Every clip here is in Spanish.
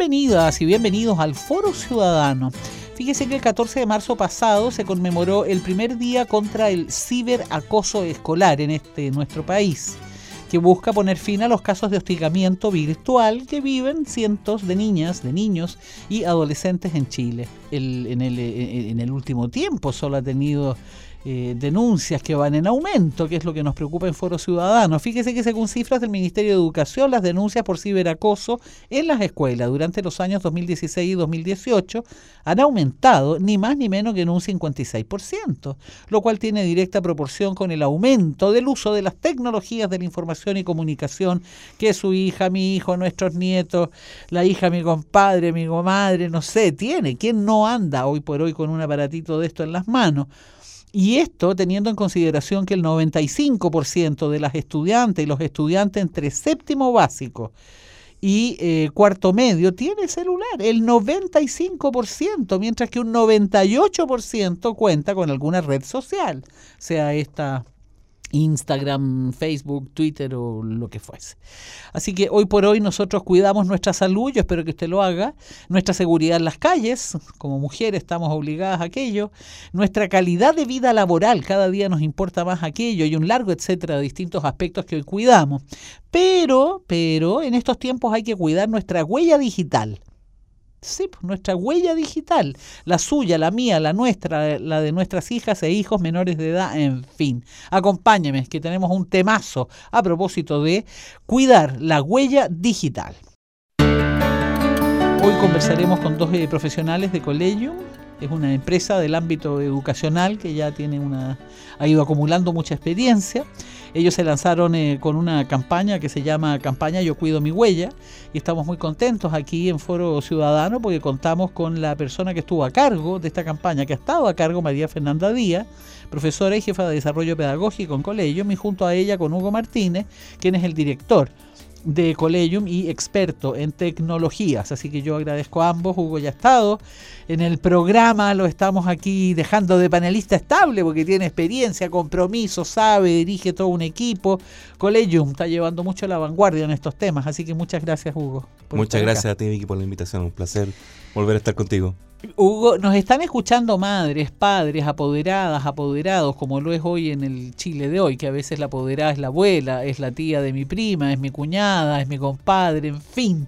Bienvenidas y bienvenidos al Foro Ciudadano. Fíjese que el 14 de marzo pasado se conmemoró el primer día contra el ciberacoso escolar en este nuestro país, que busca poner fin a los casos de hostigamiento virtual que viven cientos de niñas, de niños y adolescentes en Chile. en, el, en el último tiempo solo ha tenido eh, denuncias que van en aumento, que es lo que nos preocupa en Foro Ciudadano. Fíjese que según cifras del Ministerio de Educación, las denuncias por ciberacoso en las escuelas durante los años 2016 y 2018 han aumentado ni más ni menos que en un 56%, lo cual tiene directa proporción con el aumento del uso de las tecnologías de la información y comunicación que su hija, mi hijo, nuestros nietos, la hija, mi compadre, mi comadre, no sé, tiene. ¿Quién no anda hoy por hoy con un aparatito de esto en las manos? Y esto teniendo en consideración que el 95% de las estudiantes y los estudiantes entre séptimo básico y eh, cuarto medio tiene celular, el 95%, mientras que un 98% cuenta con alguna red social, sea esta Instagram, Facebook, Twitter o lo que fuese. Así que hoy por hoy nosotros cuidamos nuestra salud, yo espero que usted lo haga, nuestra seguridad en las calles, como mujeres estamos obligadas a aquello, nuestra calidad de vida laboral, cada día nos importa más aquello y un largo etcétera de distintos aspectos que hoy cuidamos. Pero, pero en estos tiempos hay que cuidar nuestra huella digital. Sí, pues, nuestra huella digital, la suya, la mía, la nuestra, la de nuestras hijas e hijos menores de edad, en fin. Acompáñeme, que tenemos un temazo a propósito de cuidar la huella digital. Hoy conversaremos con dos eh, profesionales de Collegium es una empresa del ámbito educacional que ya tiene una, ha ido acumulando mucha experiencia. Ellos se lanzaron eh, con una campaña que se llama Campaña Yo Cuido Mi Huella y estamos muy contentos aquí en Foro Ciudadano porque contamos con la persona que estuvo a cargo de esta campaña, que ha estado a cargo María Fernanda Díaz, profesora y jefa de desarrollo pedagógico en colegio, y junto a ella con Hugo Martínez, quien es el director de Collegium y experto en tecnologías. Así que yo agradezco a ambos. Hugo ya ha estado en el programa, lo estamos aquí dejando de panelista estable porque tiene experiencia, compromiso, sabe, dirige todo un equipo. Collegium está llevando mucho la vanguardia en estos temas. Así que muchas gracias, Hugo. Muchas gracias a ti, Vicky, por la invitación. Un placer volver a estar contigo. Hugo, nos están escuchando madres, padres, apoderadas, apoderados, como lo es hoy en el Chile de hoy, que a veces la apoderada es la abuela, es la tía de mi prima, es mi cuñada, es mi compadre, en fin.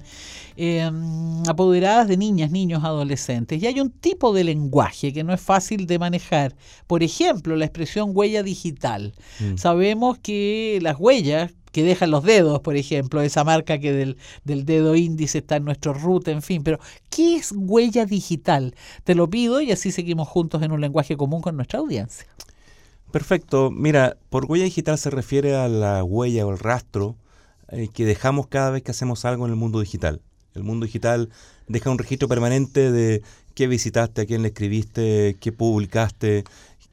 Em, apoderadas de niñas, niños, adolescentes. Y hay un tipo de lenguaje que no es fácil de manejar. Por ejemplo, la expresión huella digital. Mm. Sabemos que las huellas que dejan los dedos, por ejemplo, esa marca que del, del, dedo índice está en nuestro root, en fin, pero ¿qué es huella digital? Te lo pido y así seguimos juntos en un lenguaje común con nuestra audiencia. Perfecto. Mira, por huella digital se refiere a la huella o el rastro eh, que dejamos cada vez que hacemos algo en el mundo digital. El mundo digital deja un registro permanente de qué visitaste, a quién le escribiste, qué publicaste,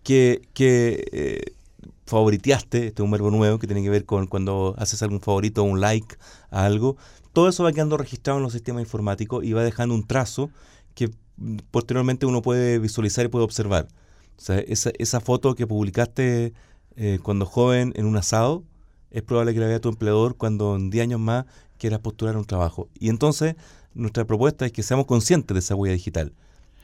qué, qué eh, favoriteaste, este es un verbo nuevo que tiene que ver con cuando haces algún favorito o un like a algo, todo eso va quedando registrado en los sistemas informáticos y va dejando un trazo que posteriormente uno puede visualizar y puede observar. O sea, esa, esa foto que publicaste eh, cuando joven en un asado, es probable que la vea tu empleador cuando en 10 años más quieras postular un trabajo. Y entonces nuestra propuesta es que seamos conscientes de esa huella digital.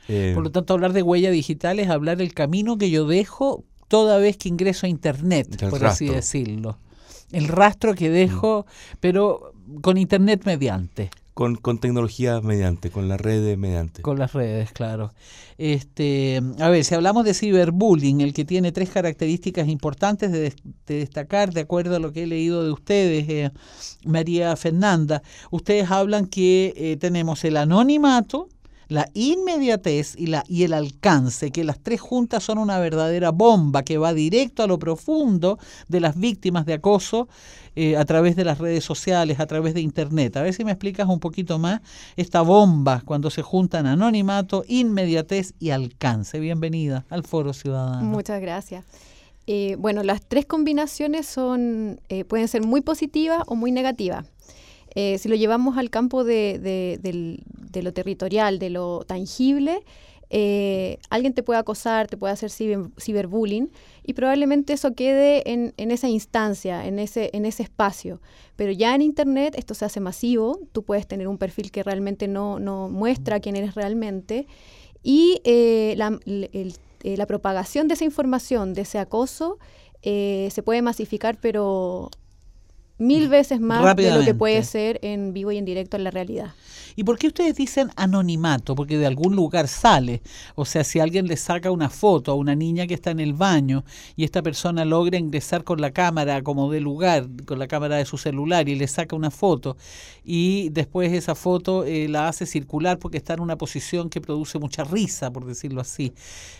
Eh, Por lo tanto, hablar de huella digital es hablar del camino que yo dejo toda vez que ingreso a Internet, por así decirlo. El rastro que dejo, mm. pero con Internet mediante. Con, con tecnología mediante, con las redes mediante. Con las redes, claro. Este, a ver, si hablamos de ciberbullying, el que tiene tres características importantes de, destacar, de acuerdo a lo que he leído de ustedes, eh, María Fernanda, ustedes hablan que eh, tenemos el anonimato, la inmediatez y, la, y el alcance, que las tres juntas son una verdadera bomba que va directo a lo profundo de las víctimas de acoso eh, a través de las redes sociales, a través de Internet. A ver si me explicas un poquito más esta bomba cuando se juntan anonimato, inmediatez y alcance. Bienvenida al Foro Ciudadano. Muchas gracias. Eh, bueno, las tres combinaciones son, eh, pueden ser muy positivas o muy negativas. Eh, si lo llevamos al campo de, lo territorial, de lo tangible, eh, alguien te puede acosar, te puede hacer ciberbullying y probablemente eso quede en, esa instancia, en ese, en ese espacio. Pero ya en Internet esto se hace masivo, tú puedes tener un perfil que realmente no, muestra quién eres realmente y eh, la, propagación de esa información, de ese acoso, se puede masificar, pero mil veces más de lo que puede ser en vivo y en directo en la realidad. ¿Y por qué ustedes dicen anonimato? Porque de algún lugar sale. O sea, si alguien le saca una foto a una niña que está en el baño y esta persona logra ingresar con la cámara como de lugar, con la cámara de su celular y le saca una foto y después esa foto eh, la hace circular porque está en una posición que produce mucha risa, por decirlo así.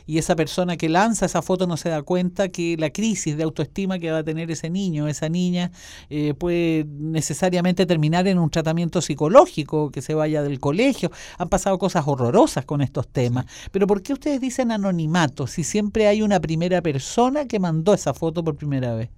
Y esa persona que lanza esa foto no se da cuenta que la crisis de autoestima que va a tener ese niño, esa niña, eh, puede necesariamente terminar en un tratamiento psicológico que se va del colegio. Han pasado cosas horrorosas con estos temas. Pero ¿por qué ustedes dicen anonimato si siempre hay una primera persona que mandó esa foto por primera vez?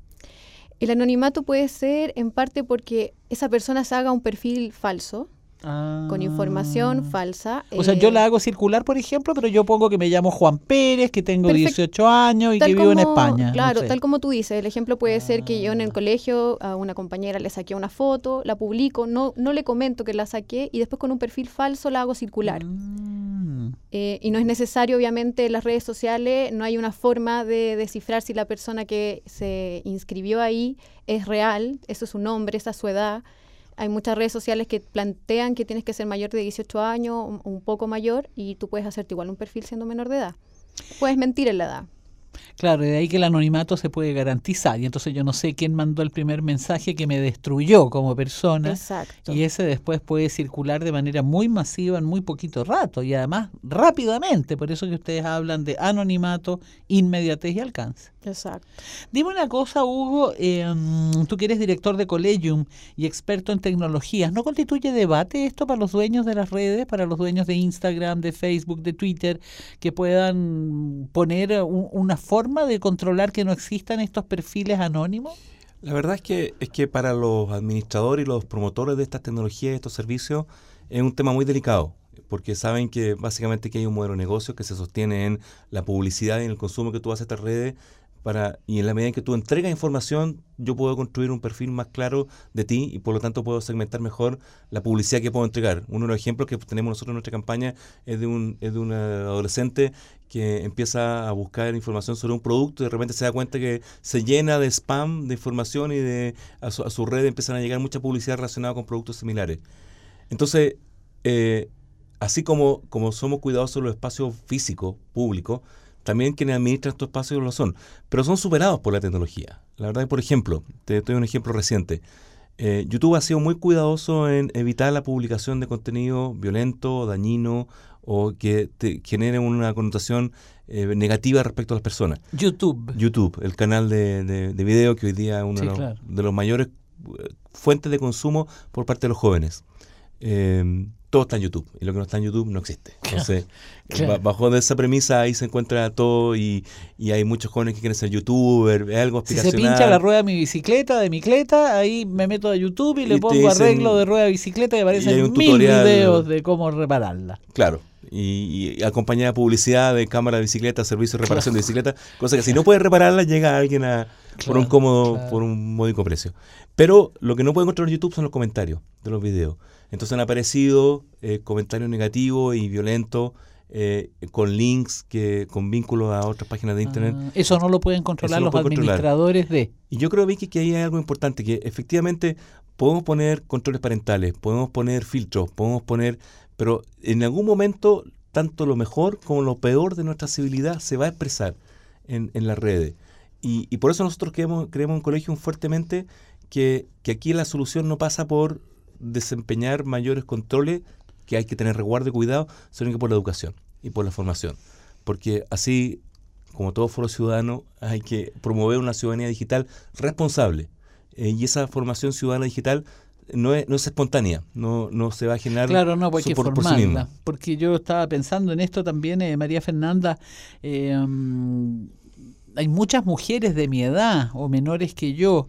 El anonimato puede ser en parte porque esa persona se haga un perfil falso, con información ah. falsa. O sea, yo la eh, hago circular, por ejemplo, pero yo pongo que me llamo Juan Pérez, que tengo 18 años y que vivo en España. Claro, tal como tú dices, el ejemplo puede ser que yo en el ah. colegio a una compañera le saqué una foto, la publico, no, no le comento que la saqué y después con un perfil falso la hago circular. Mm. Eh, y no es necesario, obviamente, en las redes sociales, no hay una forma de descifrar si la persona que se inscribió ahí es real, eso es su nombre, esa es su edad. Hay muchas redes sociales que plantean que tienes que ser mayor de 18 años o un poco mayor y tú puedes hacerte igual un perfil siendo menor de edad. Puedes mentir en la edad. Claro, de ahí que el anonimato se puede garantizar. Y entonces yo no sé quién mandó el primer mensaje que me destruyó como persona. Exacto. Y ese después puede circular de manera muy masiva en muy poquito rato y además rápidamente. Por eso que ustedes hablan de anonimato, inmediatez y alcance. Exacto. Dime una cosa, Hugo, em, tú que eres director de Collegium y experto en tecnologías, ¿no constituye debate esto para los dueños de las redes, para los dueños de Instagram, de Facebook, de Twitter, que puedan poner una forma de controlar que no existan estos perfiles anónimos? La verdad es que, es que para los administradores y los promotores de estas tecnologías y estos servicios es un tema muy delicado porque saben que básicamente que hay un modelo de negocio que se sostiene en la publicidad y en el consumo que tú haces a estas redes para, y en la medida en que tú entregas información, yo puedo construir un perfil más claro de ti y por lo tanto puedo segmentar mejor la publicidad que puedo entregar. Uno de los ejemplos que tenemos nosotros en nuestra campaña es de un, es de un adolescente que empieza a buscar información sobre un producto y de repente se da cuenta que se llena de spam de información y de a su, a su red empiezan a llegar mucha publicidad relacionada con productos similares. Entonces, eh, así como, como somos cuidadosos de los espacios físicos, públicos, también quienes administran estos espacios lo son, pero son superados por la tecnología. La verdad es, por ejemplo, te doy un ejemplo reciente. Eh, YouTube ha sido muy cuidadoso en evitar la publicación de contenido violento, dañino o que te genere una connotación eh, negativa respecto a las personas. YouTube. YouTube, el canal de, de, video que hoy día es uno de, los, mayores eh, fuentes de consumo por parte de los jóvenes todo está en YouTube y lo que no está en YouTube no existe. Entonces, bajo de esa premisa ahí se encuentra todo y, hay muchos jóvenes que quieren ser youtuber, es algo Si se pincha la rueda de mi bicicleta, de mi cleta, ahí me meto a YouTube y, le pongo arreglo de rueda de bicicleta y aparecen mil videos de cómo repararla. Claro. Y, acompañada de publicidad de cámara de bicicleta, servicio de reparación de bicicleta, cosa que si no puedes repararla llega alguien a, por un cómodo, por un módico precio. Pero lo que no puede encontrar en YouTube son los comentarios de los videos. Entonces han aparecido eh, comentarios negativos y violentos eh, con links que con vínculos a otras páginas de internet. Ah, eso no lo pueden controlar los administradores de. Y yo creo Vicky que ahí hay algo importante que efectivamente podemos poner controles parentales, podemos poner filtros, podemos poner, pero en algún momento tanto lo mejor como lo peor de nuestra civilidad se va a expresar en, en las redes. Y, y, por eso nosotros creemos, creemos en Colegio fuertemente que, que aquí la solución no pasa por desempeñar mayores controles que hay que tener resguardo y cuidado, sino que por la educación y por la formación. Porque así, como todo foro ciudadano, hay que promover una ciudadanía digital responsable. Eh, y esa formación ciudadana digital no es, no es espontánea, no, no se va a generar claro, no, por, por sí misma. Porque yo estaba pensando en esto también, eh, María Fernanda, eh, mm, hay muchas mujeres de mi edad o menores que yo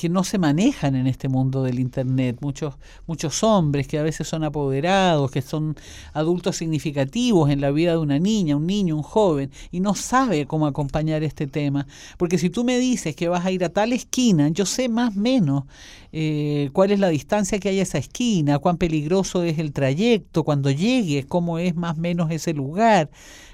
que no se manejan en este mundo del internet, muchos muchos hombres que a veces son apoderados, que son adultos significativos en la vida de una niña, un niño, un joven y no sabe cómo acompañar este tema, porque si tú me dices que vas a ir a tal esquina, yo sé más menos eh, cuál es la distancia que hay a esa esquina, cuán peligroso es el trayecto cuando llegues, cómo es más o menos ese lugar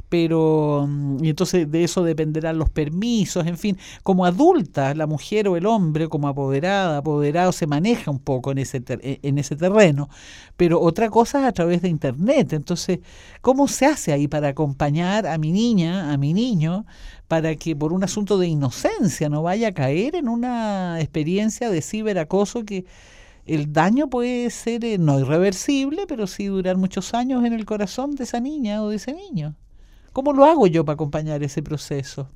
pero mm, y entonces de eso dependerán los permisos, en fin, como adulta la mujer o el hombre como apoderada, apoderado se maneja un poco en ese e, en ese terreno, pero otra cosa es a través de internet, entonces ¿cómo se hace ahí para acompañar a mi niña, a mi niño para que por un asunto de inocencia no vaya a caer en una experiencia de ciberacoso que el daño puede ser eh, no irreversible, pero sí durar muchos años en el corazón de esa niña o de ese niño. ¿Cómo lo hago yo para acompañar ese proceso?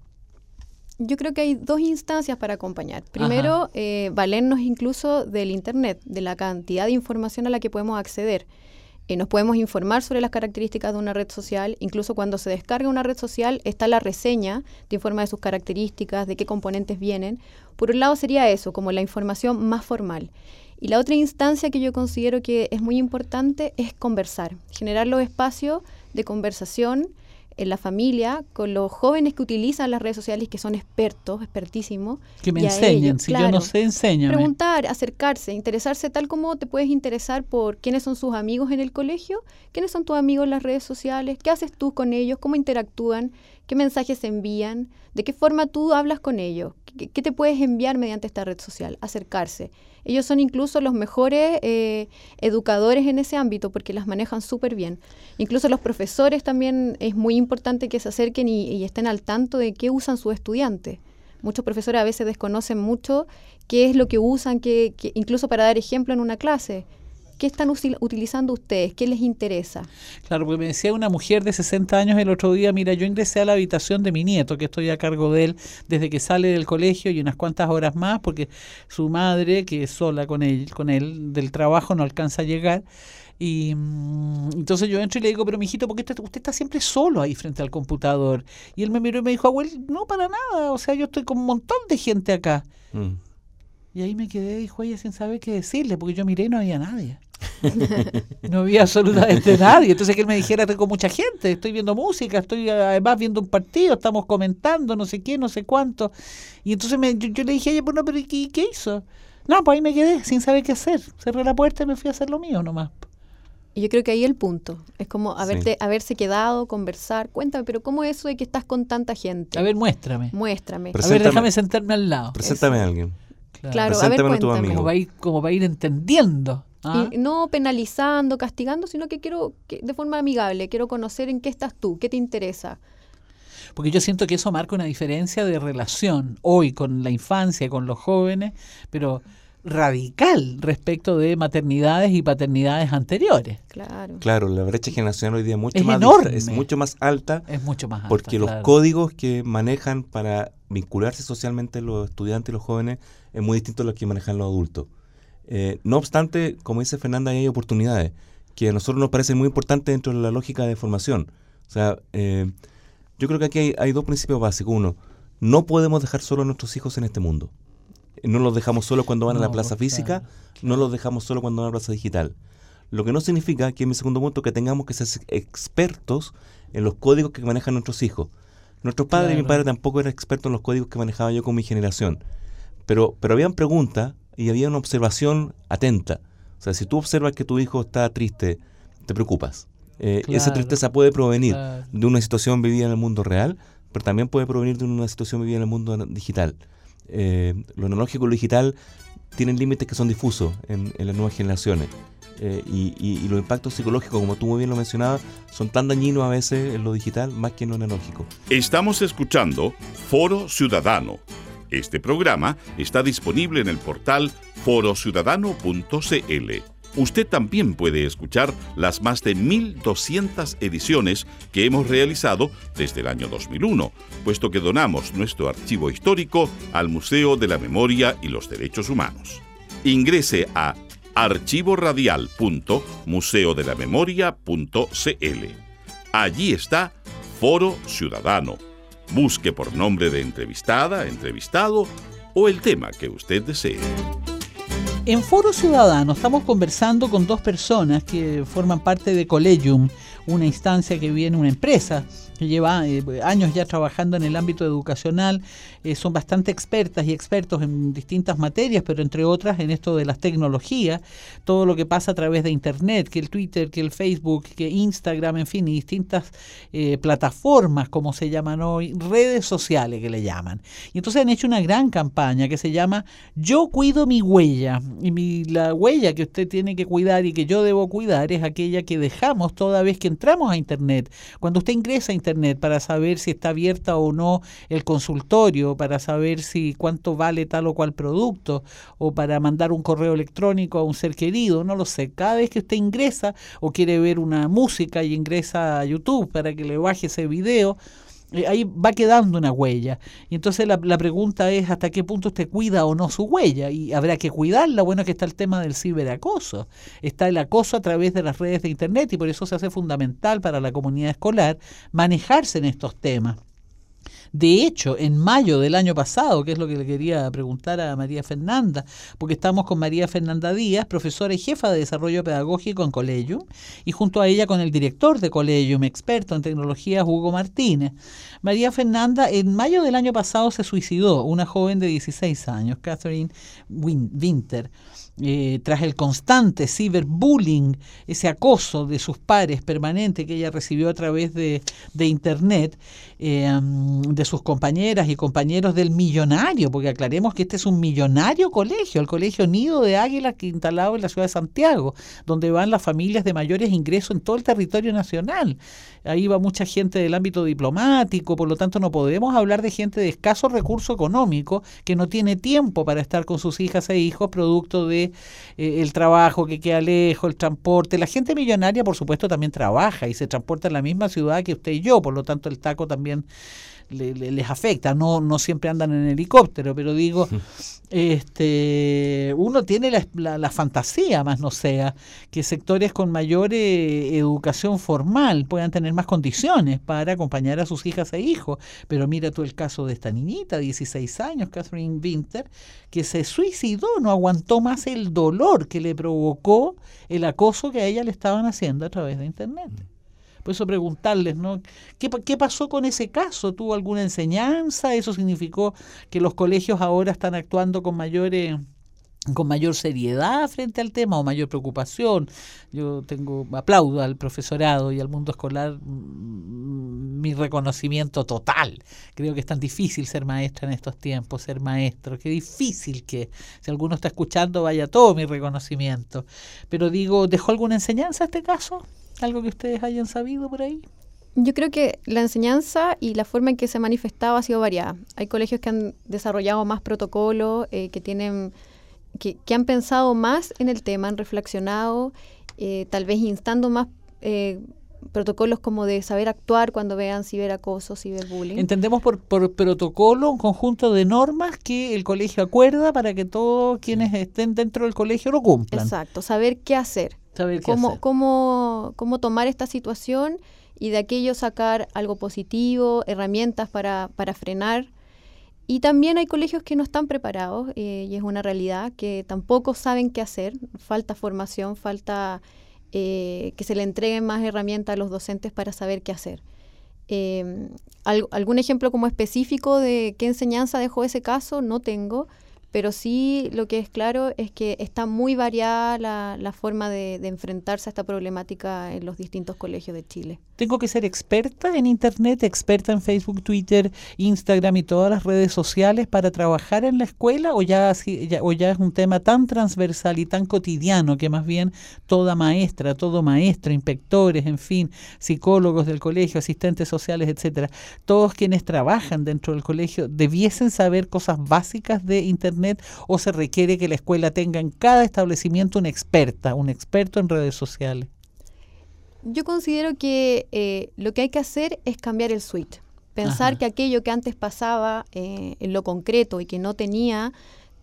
Yo creo que hay dos instancias para acompañar. Primero, eh, valernos incluso del Internet, de la cantidad de información a la que podemos acceder. Eh, nos podemos informar sobre las características de una red social. Incluso cuando se descarga una red social está la reseña, te informa de sus características, de qué componentes vienen. Por un lado sería eso, como la información más formal. Y la otra instancia que yo considero que es muy importante es conversar, generar los espacios de conversación en la familia, con los jóvenes que utilizan las redes sociales, que son expertos, expertísimos. Que me enseñen, si yo no sé, enséñame. Preguntar, acercarse, interesarse tal como te puedes interesar por quiénes son sus amigos en el colegio, quiénes son tus amigos en las redes sociales, qué haces tú con ellos, cómo interactúan, qué mensajes envían, de qué forma tú hablas con ellos, qué, te puedes enviar mediante esta red social, acercarse. Ellos son incluso los mejores eh, educadores en ese ámbito porque las manejan súper bien. Incluso los profesores también es muy importante que se acerquen y, estén al tanto de qué usan sus estudiantes. Muchos profesores a veces desconocen mucho qué es lo que usan, incluso para dar ejemplo en una clase. ¿Qué están utilizando ustedes? ¿Qué les interesa? Claro, porque me decía una mujer de 60 años el otro día, mira, yo ingresé a la habitación de mi nieto, que estoy a cargo de él desde que sale del colegio y unas cuantas horas más, porque su madre, que es sola con él, con él del trabajo, no alcanza a llegar. Y mm, entonces yo entro y le digo, pero mijito, ¿por qué usted, está siempre solo ahí frente al computador? Y él me miró y me dijo, abuelo, no para nada, o sea, yo estoy con un montón de gente acá. Mm. Y ahí me quedé, dijo ella, sin saber qué decirle, porque yo miré y no había nadie. no había absolutamente nadie. Entonces que él me dijera, tengo mucha gente, estoy viendo música, estoy además viendo un partido, estamos comentando, no sé qué, no sé cuánto. Y entonces me, yo, le dije a ella, bueno, pero ¿qué, ¿qué hizo? No, pues ahí me quedé sin saber qué hacer. Cerré la puerta y me fui a hacer lo mío nomás. Y yo creo que ahí el punto. Es como haberte, haberse quedado, conversar. Cuéntame, pero ¿cómo es eso de que estás con tanta gente? A ver, muéstrame. Muéstrame. a ver, déjame sentarme al lado. Preséntame a alguien. Claro, a ver, cuéntame. Como va a ir, como va a ir entendiendo. ¿ah? no penalizando, castigando, sino que quiero que, de forma amigable, quiero conocer en qué estás tú, qué te interesa. Porque yo siento que eso marca una diferencia de relación hoy con la infancia, con los jóvenes, pero radical respecto de maternidades y paternidades anteriores. Claro. Claro, la brecha generacional hoy día es mucho es más enorme. es mucho más alta. Es mucho más alta. Porque los códigos que manejan para vincularse socialmente los estudiantes y los jóvenes es muy distinto a los que manejan los adultos. Eh, no obstante, como dice Fernanda, hay oportunidades que a nosotros nos parecen muy importantes dentro de la lógica de formación. O sea, eh, yo creo que aquí hay, dos principios básicos. Uno, no podemos dejar solo a nuestros hijos en este mundo. No los dejamos solo cuando van a la plaza física, no los dejamos solo cuando van a la plaza digital. Lo que no significa que en mi segundo punto que tengamos que ser expertos en los códigos que manejan nuestros hijos. Nuestros padres y mi padre tampoco eran expertos en los códigos que manejaba yo con mi generación. Pero, pero habían preguntas y había una observación atenta. O sea, si tú observas que tu hijo está triste, te preocupas. Eh, esa tristeza puede provenir de una situación vivida en el mundo real, pero también puede provenir de una situación vivida en el mundo digital. Eh, lo analógico y lo digital tienen límites que son difusos en, las nuevas generaciones. Eh, y, y, los impactos psicológicos, como tú muy bien lo mencionabas, son tan dañinos a veces en lo digital más que en lo analógico. Estamos escuchando Foro Ciudadano este programa está disponible en el portal forociudadano.cl. Usted también puede escuchar las más de 1.200 ediciones que hemos realizado desde el año 2001, puesto que donamos nuestro archivo histórico al Museo de la Memoria y los Derechos Humanos. Ingrese a archivoradial.museodelamemoria.cl. Allí está Foro Ciudadano. Busque por nombre de entrevistada, entrevistado o el tema que usted desee. En Foro Ciudadano estamos conversando con dos personas que forman parte de Collegium, una instancia que viene una empresa que lleva eh, años ya trabajando en el ámbito educacional, eh, son bastante expertas y expertos en distintas materias, pero entre otras en esto de las tecnologías, todo lo que pasa a través de Internet, que el Twitter, que el Facebook, que Instagram, en fin, y distintas eh, plataformas, como se llaman hoy, redes sociales que le llaman. Y entonces han hecho una gran campaña que se llama Yo cuido mi huella. Y la huella que usted tiene que cuidar y que yo debo cuidar es aquella que dejamos toda vez que entramos a Internet. Cuando usted ingresa a Internet, para saber si está abierta o no el consultorio, para saber si cuánto vale tal o cual producto, o para mandar un correo electrónico a un ser querido, no lo sé. Cada vez que usted ingresa o quiere ver una música y ingresa a YouTube para que le baje ese video, ahí va quedando una huella. Y entonces la, la, pregunta es hasta qué punto usted cuida o no su huella. Y habrá que cuidarla. Bueno, que está el tema del ciberacoso. Está el acoso a través de las redes de Internet y por eso se hace fundamental para la comunidad escolar manejarse en estos temas. De hecho, en mayo del año pasado, que es lo que le quería preguntar a María Fernanda, porque estamos con María Fernanda Díaz, profesora y jefa de desarrollo pedagógico en Colegium, y junto a ella con el director de Colegium, experto en tecnologías, Hugo Martínez. María Fernanda, en mayo del año pasado se suicidó una joven de 16 años, Catherine Winter. Eh, tras el constante ciberbullying, ese acoso de sus pares permanente que ella recibió a través de Internet, eh, de sus compañeras y compañeros del millonario, porque aclaremos que este es un millonario colegio, el Colegio Nido de Águila que instalado en la ciudad de Santiago, donde van las familias de mayores ingresos en todo el territorio nacional. Ahí va mucha gente del ámbito diplomático, por lo tanto no podemos hablar de gente de escaso recurso económico que no tiene tiempo para estar con sus hijas e hijos producto de eh, el trabajo que queda lejos, el transporte. La gente millonaria, por supuesto, también trabaja y se transporta en la misma ciudad que usted y yo, por lo tanto el taco también les afecta, no, no siempre andan en helicóptero, pero digo, este, uno tiene la, la, fantasía, más no sea, que sectores con mayor eh, educación formal puedan tener más condiciones para acompañar a sus hijas e hijos. Pero mira tú el caso de esta niñita, 16 años, Catherine Winter, que se suicidó, no aguantó más el dolor que le provocó el acoso que a ella le estaban haciendo a través de Internet. Por eso preguntarles, ¿no? ¿Qué, ¿Qué, pasó con ese caso? ¿Tuvo alguna enseñanza? ¿Eso significó que los colegios ahora están actuando con mayor, con mayor seriedad frente al tema o mayor preocupación? Yo tengo, aplaudo al profesorado y al mundo escolar mm, mi reconocimiento total. Creo que es tan difícil ser maestra en estos tiempos, ser maestro. Qué difícil que, si alguno está escuchando, vaya todo mi reconocimiento. Pero digo, ¿dejó alguna enseñanza este caso? ¿Algo que ustedes hayan sabido por ahí? Yo creo que la enseñanza y la forma en que se ha manifestado ha sido variada. Hay colegios que han desarrollado más protocolos, eh, que tienen, que, han pensado más en el tema, han reflexionado, eh, tal vez instando más eh, protocolos como de saber actuar cuando vean ciberacoso, ciberbullying. Entendemos por, por protocolo un conjunto de normas que el colegio acuerda para que todos quienes estén dentro del colegio lo cumplan. Exacto, saber qué hacer cómo, Cómo, tomar esta situación y de aquello sacar algo positivo, herramientas para, para frenar. Y también hay colegios que no están preparados eh, y es una realidad que tampoco saben qué hacer, falta formación, falta eh, que se le entreguen más herramientas a los docentes para saber qué hacer. Eh, ¿Algún ejemplo como específico de qué enseñanza dejó ese caso? No tengo pero sí lo que es claro es que está muy variada la, la forma de, enfrentarse a esta problemática en los distintos colegios de Chile. ¿Tengo que ser experta en Internet, experta en Facebook, Twitter, Instagram y todas las redes sociales para trabajar en la escuela o ya, o ya es un tema tan transversal y tan cotidiano que más bien toda maestra, todo maestro, inspectores, en fin, psicólogos del colegio, asistentes sociales, etcétera, todos quienes trabajan dentro del colegio debiesen saber cosas básicas de Internet? Internet o se requiere que la escuela tenga en cada establecimiento una experta, un experto en redes sociales? Yo considero que eh, lo que hay que hacer es cambiar el switch. Pensar que aquello que antes pasaba eh, en lo concreto y que no tenía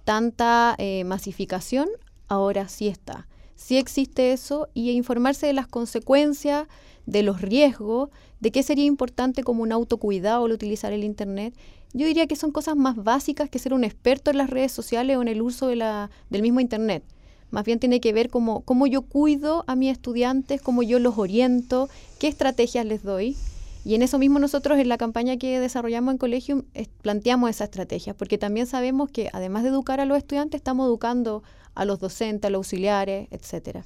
tanta eh, masificación, ahora sí está. Sí existe eso y informarse de las consecuencias, de los riesgos, de qué sería importante como un autocuidado al utilizar el Internet. Yo diría que son cosas más básicas que ser un experto en las redes sociales o en el uso de la, del mismo Internet. Más bien tiene que ver cómo, cómo yo cuido a mis estudiantes, cómo yo los oriento, qué estrategias les doy. Y en eso mismo nosotros en la campaña que desarrollamos en colegio planteamos esa estrategia, porque también sabemos que además de educar a los estudiantes, estamos educando a los docentes, a los auxiliares, etcétera.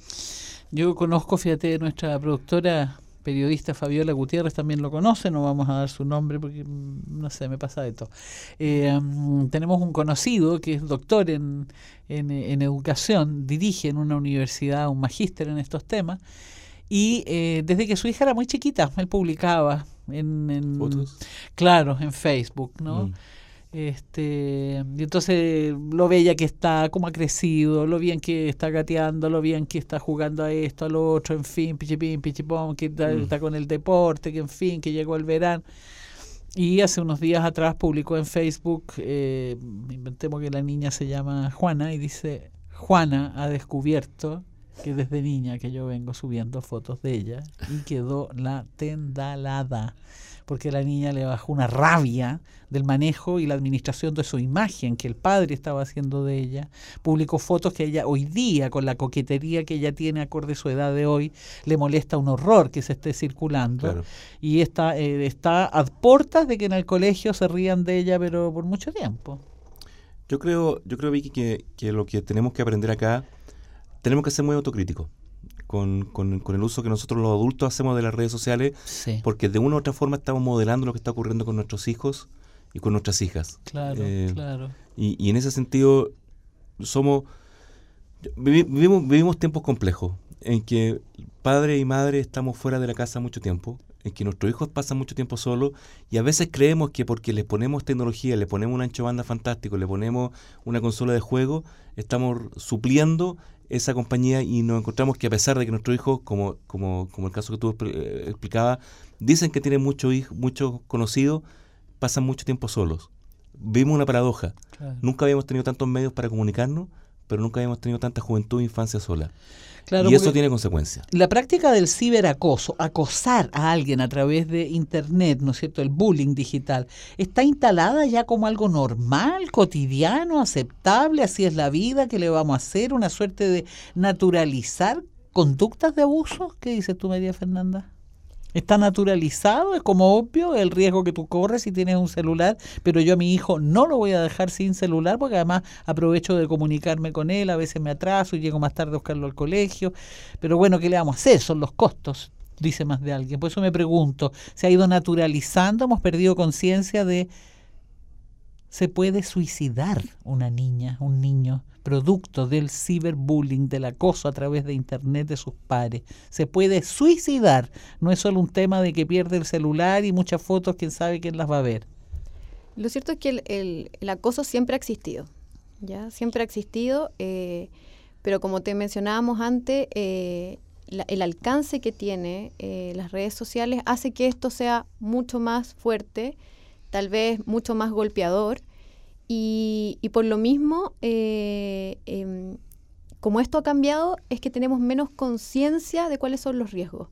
Yo conozco, fíjate, nuestra productora periodista Fabiola Gutiérrez también lo conoce, no vamos a dar su nombre porque mm, no sé, me pasa de todo. Eh, mm, tenemos un conocido que es doctor en, en, educación, dirige en una universidad un magíster en estos temas y eh, desde que su hija era muy chiquita, él publicaba en, ¿Fotos? claro, en Facebook, ¿no? Mm. Este, y entonces lo veía que está, cómo ha crecido, lo bien que está gateando, lo bien que está jugando a esto, a lo otro, en fin, pichipín, pichipón, que está, mm. está, con el deporte, que en fin, que llegó el verano. Y hace unos días atrás publicó en Facebook, eh, inventemos que la niña se llama Juana, y dice, Juana ha descubierto que desde niña que yo vengo subiendo fotos de ella y quedó la tendalada porque la niña le bajó una rabia del manejo y la administración de su imagen que el padre estaba haciendo de ella. Publicó fotos que ella hoy día, con la coquetería que ella tiene acorde a su edad de hoy, le molesta un horror que se esté circulando. Y está, eh, está a puertas de que en el colegio se rían de ella, pero por mucho tiempo. Yo creo, yo creo Vicky, que, que lo que tenemos que aprender acá, tenemos que ser muy autocríticos con, con, el uso que nosotros los adultos hacemos de las redes sociales, porque de una u otra forma estamos modelando lo que está ocurriendo con nuestros hijos y con nuestras hijas. Claro, eh, claro. Y, y, en ese sentido, somos. Vivimos, vivimos tiempos complejos en que padre y madre estamos fuera de la casa mucho tiempo, en que nuestros hijos pasan mucho tiempo solos y a veces creemos que porque les ponemos tecnología, le ponemos un ancho banda fantástico, le ponemos una consola de juego, estamos supliendo esa compañía y nos encontramos que a pesar de que nuestros hijos, como, como, como el caso que tú eh, explicabas, dicen que tienen muchos muchos conocidos, pasan mucho tiempo solos. Vimos una paradoja. Nunca habíamos tenido tantos medios para comunicarnos, pero nunca habíamos tenido tanta juventud e infancia sola y eso tiene consecuencias. La práctica del ciberacoso, acosar a alguien a través de Internet, ¿no es cierto? El bullying digital, ¿está instalada ya como algo normal, cotidiano, aceptable? Así es la vida, que le vamos a hacer? ¿Una suerte de naturalizar conductas de abuso? ¿Qué dices tú, María Fernanda? Está naturalizado, es como obvio el riesgo que tú corres si tienes un celular, pero yo a mi hijo no lo voy a dejar sin celular porque además aprovecho de comunicarme con él, a veces me atraso y llego más tarde a buscarlo al colegio, pero bueno, ¿qué le vamos a hacer? Son los costos, dice más de alguien. Por eso me pregunto, ¿se ha ido naturalizando? ¿Hemos perdido conciencia de... ¿Se puede suicidar una niña, un niño? producto del ciberbullying, del acoso a través de Internet de sus pares. Se puede suicidar. No es solo un tema de que pierde el celular y muchas fotos, quién sabe quién las va a ver. Lo cierto es que el, acoso siempre ha existido, ¿ya? Siempre ha existido, eh, pero como te mencionábamos antes, eh, el alcance que tiene eh, las redes sociales hace que esto sea mucho más fuerte, tal vez mucho más golpeador y, por lo mismo, eh, em, como esto ha cambiado, es que tenemos menos conciencia de cuáles son los riesgos.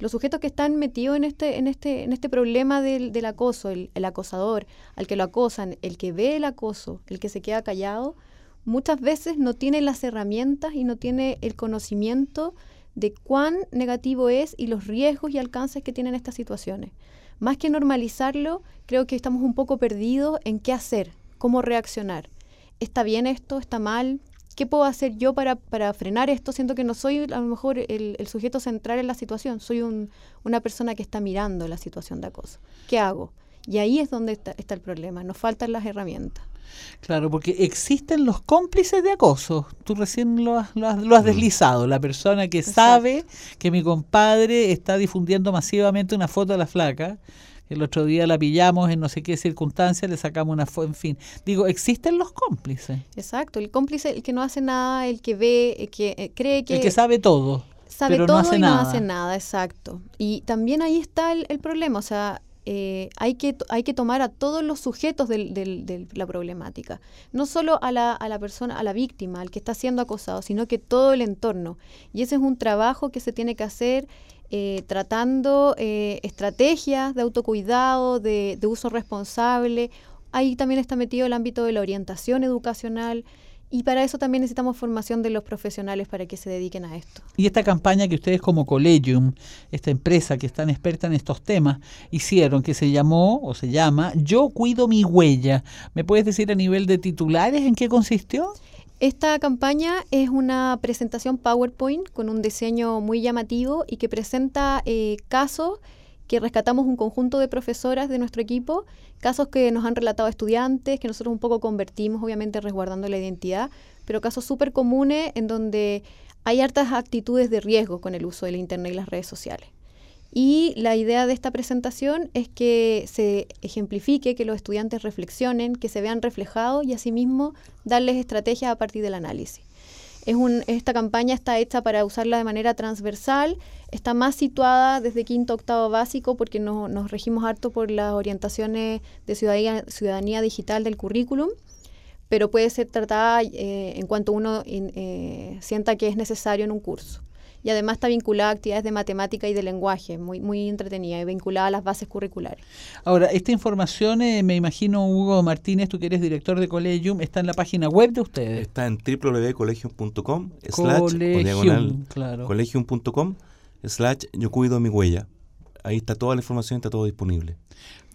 Los sujetos que están metidos en este, en este, en este problema del, acoso, el, acosador, al que lo acosan, el que ve el acoso, el que se queda callado, muchas veces no tiene las herramientas y no tiene el conocimiento de cuán negativo es y los riesgos y alcances que tienen estas situaciones. Más que normalizarlo, creo que estamos un poco perdidos en qué hacer, cómo reaccionar. ¿Está bien esto? ¿Está mal? ¿Qué puedo hacer yo para, para frenar esto? Siento que no soy a lo mejor el, sujeto central en la situación, soy una persona que está mirando la situación de acoso. ¿Qué hago? Y ahí es donde está, el problema, nos faltan las herramientas. Claro, porque existen los cómplices de acoso. Tú recién lo has, lo has, mm. deslizado. La persona que sabe que mi compadre está difundiendo masivamente una foto de la flaca el otro día la pillamos en no sé qué circunstancia, le sacamos una foto, en fin. Digo, existen los cómplices. Exacto, el cómplice, el que no hace nada, el que ve, el que eh, cree que... El que sabe todo. Sabe pero todo no hace y nada. no hace nada, exacto. Y también ahí está el, el problema, o sea, eh, hay, que, hay que tomar a todos los sujetos del- del- de la problemática, no solo a la, a la persona, a la víctima, al que está siendo acosado, sino que todo el entorno. Y ese es un trabajo que se tiene que hacer eh, tratando eh, estrategias de autocuidado, de, de uso responsable. Ahí también está metido el ámbito de la orientación educacional. Y para eso también necesitamos formación de los profesionales para que se dediquen a esto. Y esta campaña que ustedes como Collegium, esta empresa que están experta en estos temas, hicieron, que se llamó o se llama Yo cuido mi huella. ¿Me puedes decir a nivel de titulares en qué consistió? Esta campaña es una presentación PowerPoint con un diseño muy llamativo y que presenta eh, casos que rescatamos un conjunto de profesoras de nuestro equipo, casos que nos han relatado estudiantes, que nosotros un poco convertimos, obviamente resguardando la identidad, pero casos súper comunes en donde hay hartas actitudes de riesgo con el uso de la Internet y las redes sociales. Y la idea de esta presentación es que se ejemplifique, que los estudiantes reflexionen, que se vean reflejados y asimismo darles estrategias a partir del análisis. Es un, esta campaña está hecha para usarla de manera transversal, está más situada desde quinto octavo básico porque no- nos regimos harto por las orientaciones de ciudadanía, ciudadanía digital del currículum, pero puede ser tratada eh, en cuanto uno eh, sienta que es necesario en un curso. Y además está vinculada a actividades de matemática y de lenguaje, muy, muy entretenida y vinculada a las bases curriculares. Ahora, esta información, eh, me imagino, Hugo Martínez, tú que eres director de Collegium, está en la página web de ustedes. Está en www.colegium.com slash diagonal claro. slash yo cuido mi huella. Ahí está toda la información, está todo disponible.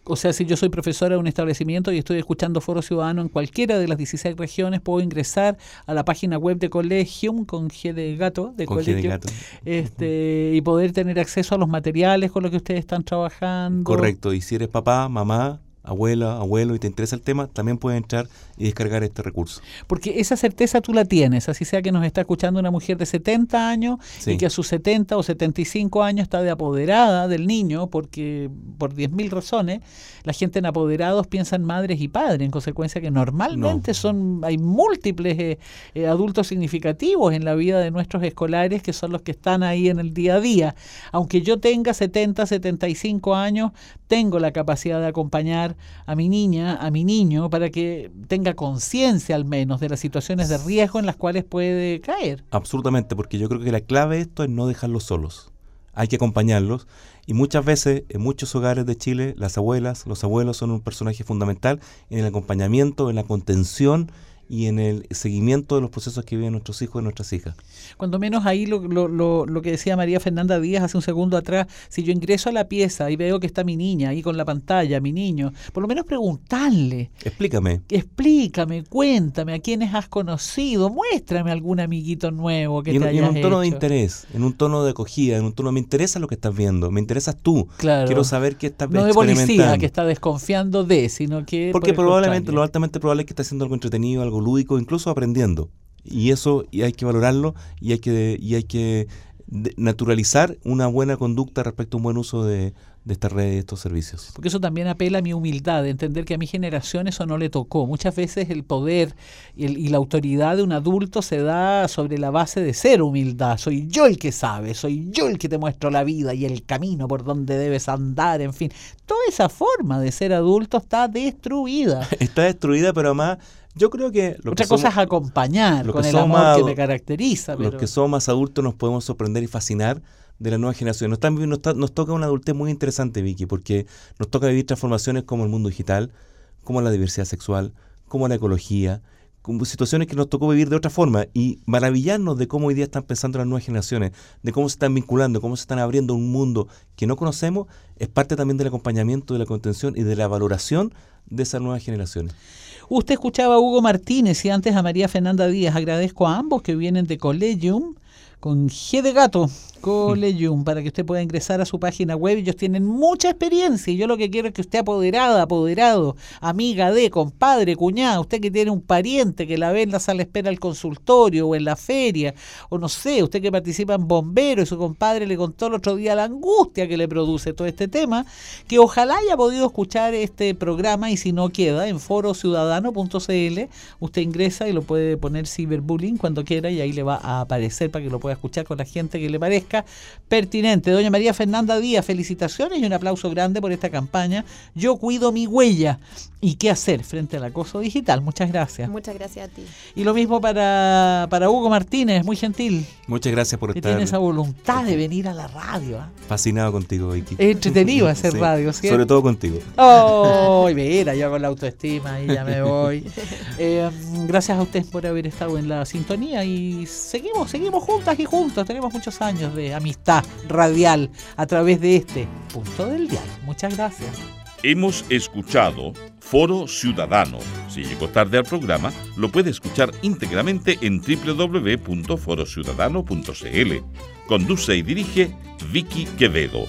O sea, si yo soy profesora de un establecimiento y estoy escuchando Foro Ciudadano en cualquiera de las 16 regiones, puedo ingresar a la página web de Collegium con G de gato, de Con de gato. este, y poder tener acceso a los materiales con los que ustedes están trabajando. Correcto. Y si eres papá, mamá, abuela, abuelo y te interesa el tema, también puedes entrar y descargar este recurso. Porque esa certeza tú la tienes, así sea que nos está escuchando una mujer de 70 años y que a sus 70 o 75 años está de apoderada del niño, porque por 10.000 razones, la gente en apoderados piensa en madres y padres, en consecuencia que normalmente No. son hay múltiples eh, eh, adultos significativos en la vida de nuestros escolares que son los que están ahí en el día a día. Aunque yo tenga 70, 75 años, tengo la capacidad de acompañar a mi niña, a mi niño, para que tenga conciencia al menos de las situaciones de riesgo en las cuales puede caer. Absolutamente, porque yo creo que la clave de esto es no dejarlos solos. Hay que acompañarlos y muchas veces en muchos hogares de Chile las abuelas, los abuelos son un personaje fundamental en el acompañamiento, en la contención y en el seguimiento de los procesos que viven nuestros hijos y nuestras hijas. Cuando menos ahí lo, lo, lo, lo que decía María Fernanda Díaz hace un segundo atrás, si yo ingreso a la pieza y veo que está mi niña ahí con la pantalla, mi niño, por lo menos preguntarle, Explícame. explícame, cuéntame a quiénes has conocido, muéstrame algún amiguito nuevo que Y en, te y en hayas un tono de interés, en un tono de acogida, en un tono me interesa lo que estás viendo, me interesas tú. Claro. Quiero saber qué estás no de policía que está desconfiando de, sino que Porque por probablemente, contrario. lo altamente probable es que está haciendo algo entretenido, algo lúdico, incluso aprendiendo. Y eso y hay que valorarlo y hay que, y hay que naturalizar una buena conducta respecto a un buen uso de, de estas redes y estos servicios. Porque eso también apela a mi humildad, de entender que a mi generación eso no le tocó. Muchas veces el poder y, el- y la autoridad de un adulto se da sobre la base de ser humildad. Soy yo el que sabe, soy yo el que te muestro la vida y el camino por donde debes andar, en fin. Toda esa forma de ser adulto está destruida. Está destruida, pero además yo creo que... Lo Otra que cosa somos- es acompañar con el amor que me caracteriza. los que somos más adultos nos podemos sorprender y fascinar de la nueva generación. Nos, nos, toca una adultez muy interesante, Vicky, porque nos toca vivir transformaciones como el mundo digital, como la diversidad sexual, como la ecología, como situaciones que nos tocó vivir de otra forma y maravillarnos de cómo hoy día están pensando las nuevas generaciones, de cómo se están vinculando, cómo se están abriendo un mundo que no conocemos, es parte también del acompañamiento, de la contención y de la valoración de esas nuevas generaciones. Usted escuchaba a Hugo Martínez y antes a María Fernanda Díaz. Agradezco a ambos que vienen de Collegium con G de gato, Coleyum, para que usted pueda ingresar a su página web. Ellos tienen mucha experiencia y yo lo que quiero es que usted apoderada, apoderado, amiga de, compadre, cuñada, usted que tiene un pariente que la ve en la sala espera al consultorio o en la feria, o no sé, usted que participa en bombero y su compadre le contó el otro día la angustia que le produce todo este tema, que ojalá haya podido escuchar este programa y si no queda en forociudadano.cl, usted ingresa y lo puede poner ciberbullying cuando quiera y ahí le va a aparecer para que lo pueda escuchar con la gente que le parezca pertinente. Doña María Fernanda Díaz, felicitaciones y un aplauso grande por esta campaña. Yo cuido mi huella y qué hacer frente al acoso digital. Muchas gracias. Muchas gracias a ti. Y lo mismo para, para Hugo Martínez, muy gentil. Muchas gracias por que estar. tiene esa voluntad de venir a la radio. ¿ah? Fascinado contigo, Vicky. Es entretenido hacer Sí, radio, ¿cierto? Sobre todo contigo. Oh, mira, yo con la autoestima y ya me voy. Eh, gracias a ustedes por haber estado en la sintonía y seguimos, seguimos juntas y juntos. Tenemos muchos años amistad radial a través de este punto del dial. Muchas gracias. Hemos escuchado Foro Ciudadano. Si llegó tarde al programa, lo puede escuchar íntegramente en www.forociudadano.cl. Conduce y dirige Vicky Quevedo.